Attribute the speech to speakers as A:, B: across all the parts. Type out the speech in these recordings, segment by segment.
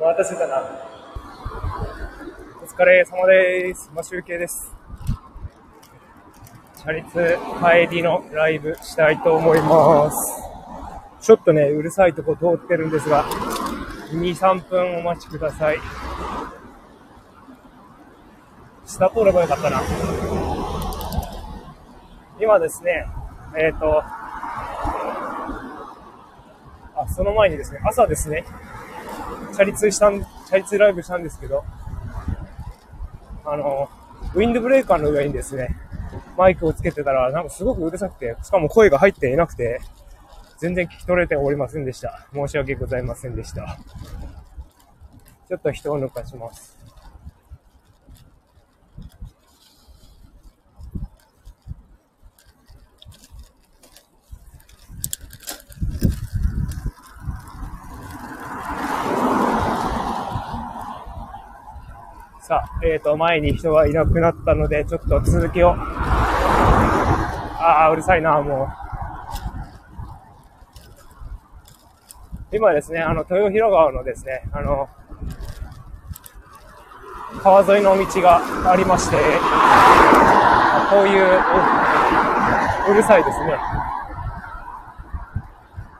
A: 待たせたな。お疲れ様です。マシュウケイです。チャリツ帰りのライブしたいと思います。ちょっとね、うるさいとこ通ってるんですが、2、3分お待ちください。下通ればよかったな。今ですね、えっ、と、あ、その前にですね、朝ですね、チャリ通したん、チャリ通ライブしたんですけど、あの、ウィンドブレーカーの上にですね、マイクをつけてたら、なんかすごくうるさくて、しかも声が入っていなくて、全然聞き取れておりませんでした。申し訳ございませんでした。ちょっと人を抜かします。さあ、えっ、と、前に人がいなくなったので、ちょっと続きを。ああ、うるさいな、もう。今ですね、あの、豊広川のですね、あの、川沿いの道がありまして、こうい、ううるさいですね。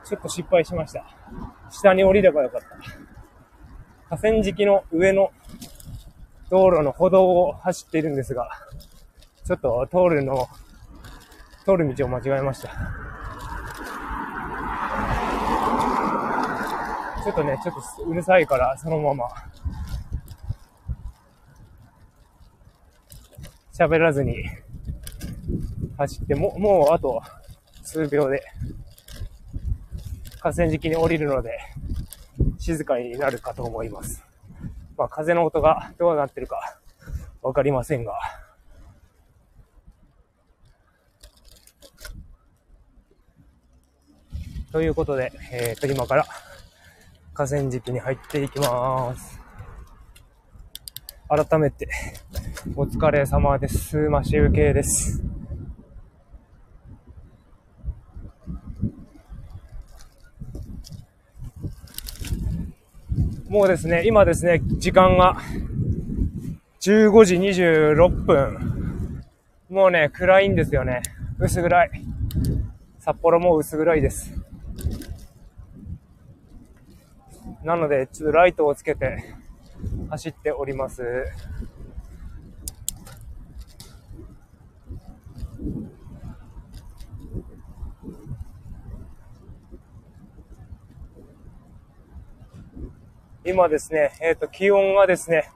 A: ちょっと失敗しました。下に降りればよかった。河川敷の上の道路の歩道を走っているんですが、ちょっと通るの、通る道を間違えました。ちょっとね、ちょっとうるさいから、そのまま、喋らずに走って、もう、もうあと数秒で、河川敷に降りるので、静かになるかと思います。まあ、風の音がどうなってるかわかりませんが。ということで、えー、と、今から河川敷に入っていきます。改めて、お疲れ様です。マシウケイです。もうですね、今ですね、時間が15時26分。もうね、暗いんですよね。薄暗い。札幌も薄暗いです。なので、ちょっとライトをつけて走っております。今ですね、えっ、と、気温がですね、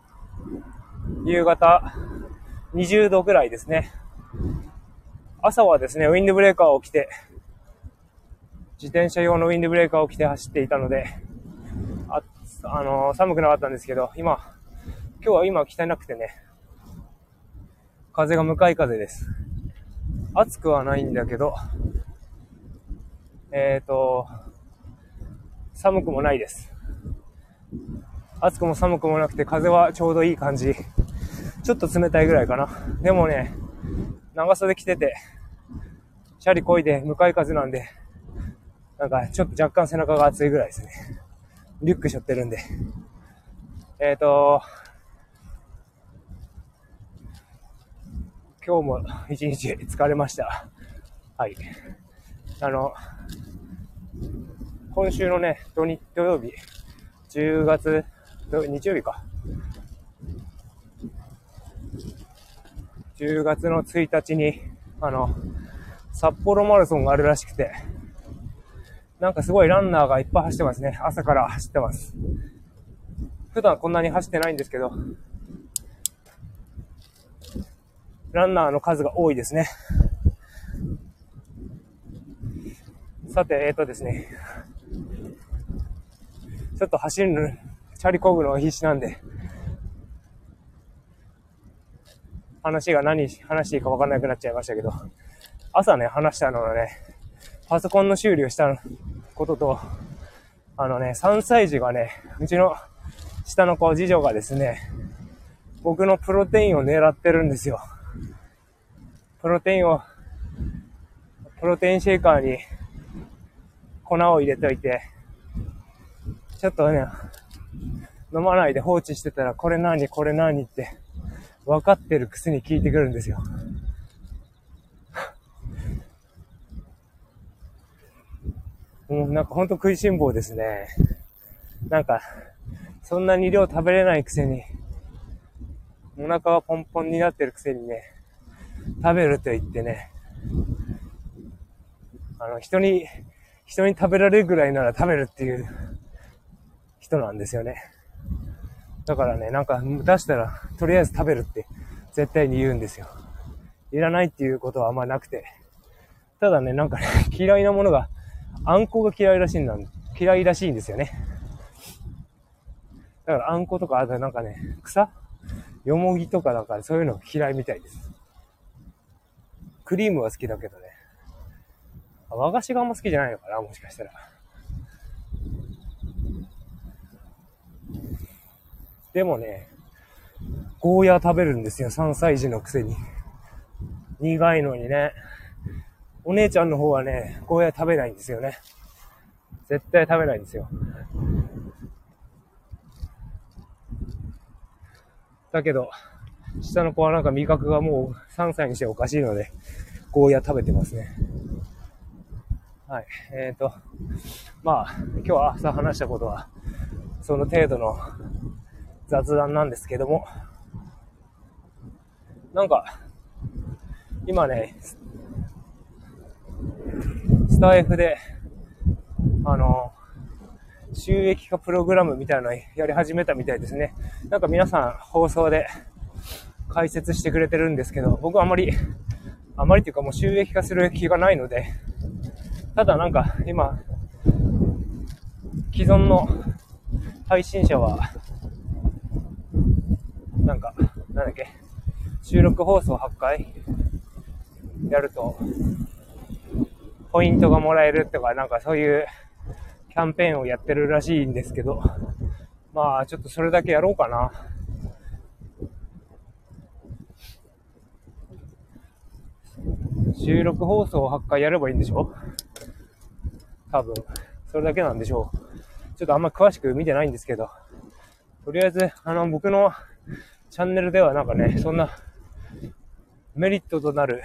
A: 夕方20度ぐらいですね。朝はですね、ウィンドブレーカーを着て、自転車用のウィンドブレーカーを着て走っていたので、あ、あのー寒くなかったんですけど、今、今日は今着てなくてね、風が向かい風です。暑くはないんだけど、えっ、と、寒くもないです。暑くも寒くもなくて風はちょうどいい感じ。ちょっと冷たいぐらいかな。でもね、長袖着てて、チャリこいで向かい風なんで、なんかちょっと若干背中が熱いぐらいですね。リュック背負ってるんで。えっ、ー、と、今日も一日疲れました。はい。あの、今週のね、土日、土曜日、10月、日曜日か。10月の1日に、あの、札幌マラソンがあるらしくて、なんかすごいランナーがいっぱい走ってますね。朝から走ってます。普段こんなに走ってないんですけど、ランナーの数が多いですね。さて、えっ、ー、とですね、ちょっと走る、チャリこぐのが必死なんで、話が何話していいか分かんなくなっちゃいましたけど、朝ね、話したのはね、パソコンの修理をしたことと、あのね、3歳児がね、うちの下の子、次女がですね、僕のプロテインを狙ってるんですよ。プロテインを、プロテインシェイカーに粉を入れといて、ちょっとね、飲まないで放置してたら、これ何、これ何って分かってるくせに聞いてくるんですよ。もうなんかほんと食いしん坊ですね。なんか、そんなに量食べれないくせに、お腹がポンポンになってるくせにね、食べると言ってね、あの、人に、人に食べられるぐらいなら食べるっていう人なんですよね。だからね、なんか出したら、とりあえず食べるって絶対に言うんですよ。いらないっていうことはあんまなくて。ただね、なんかね、嫌いなものが、あんこが嫌いらしいんだ、嫌いらしいんですよね。だからあんことか、あとなんかね、草？よもぎとかなんかそういうの嫌いみたいです。クリームは好きだけどね。和菓子があんま好きじゃないのかなもしかしたら。でもね、ゴーヤー食べるんですよ、3歳児のくせに。苦いのにね。お姉ちゃんの方はね、ゴーヤー食べないんですよね。絶対食べないんですよ。だけど、下の子はなんか味覚がもう3歳にしておかしいので、ゴーヤー食べてますね。はい。えっ、ー、と、まあ、今日は朝話したことは、その程度の雑談なんですけども、なんか、今ね、スタイフで、あの、収益化プログラムみたいなのやり始めたみたいですね。なんか皆さん放送で解説してくれてるんですけど、僕はあまり、あまりっていうかもう収益化する気がないので、ただなんか今、既存の配信者は、なんか、なんだっけ、収録放送8回やると、ポイントがもらえるとか、なんかそういうキャンペーンをやってるらしいんですけど、まあちょっとそれだけやろうかな。収録放送を8回やればいいんでしょ？多分。それだけなんでしょう。ちょっとあんま詳しく見てないんですけど、とりあえず、あの、僕のチャンネルではなんかね、そんなメリットとなる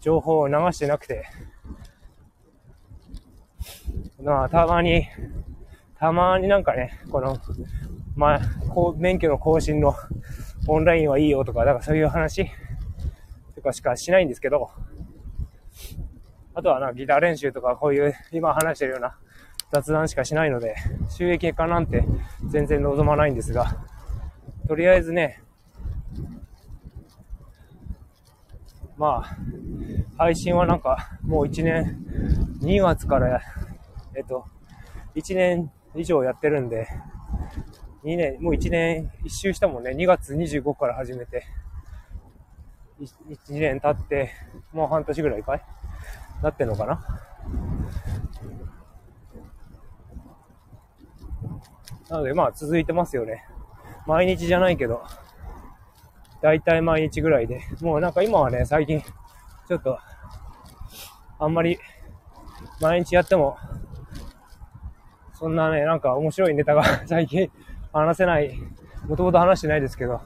A: 情報を流してなくて、まあ、たまに、たまになんかね、この、まあ、こう、免許の更新のオンラインはいいよとか、だかそういう話とかしかしないんですけど、あとはな、ギター練習とかこういう今話してるような雑談しかしないので、収益化なんて全然望まないんですが、とりあえずね、まあ、配信はなんか、もう1年、2月からえっと、1年以上やってるんで、2年、もう1年一周したもんね。2月25から始めて、1, 2年経って、もう半年ぐらいかいなってんのかななのでまあ続いてますよね。毎日じゃないけど、だいたい毎日ぐらいで、もうなんか今はね、最近、ちょっと、あんまり、毎日やっても、そんなね、なんか面白いネタが 最近話せない、もともと話してないですけど、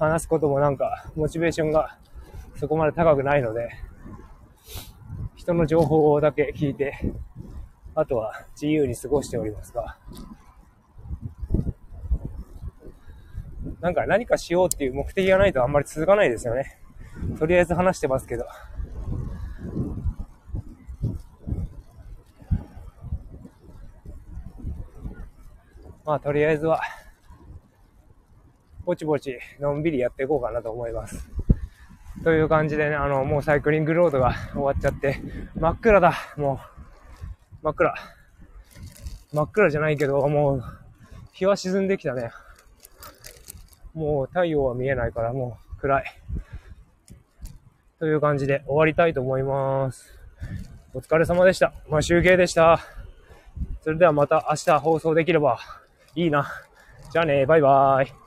A: 話すこともなんか、モチベーションがそこまで高くないので、人の情報だけ聞いて、あとは自由に過ごしておりますが、なんか何かしようっていう目的がないとあんまり続かないですよね。とりあえず話してますけど。まあ、とりあえずは、ぼちぼち、のんびりやっていこうかなと思います。という感じでね、あの、もうサイクリングロードが終わっちゃって、真っ暗だ、もう。真っ暗。真っ暗じゃないけど、もう、日は沈んできたね。もう太陽は見えないから、もう暗い。という感じで終わりたいと思います。お疲れ様でした。まあ、集計でした。それではまた明日放送できればいいな。じゃあね、バイバーイ。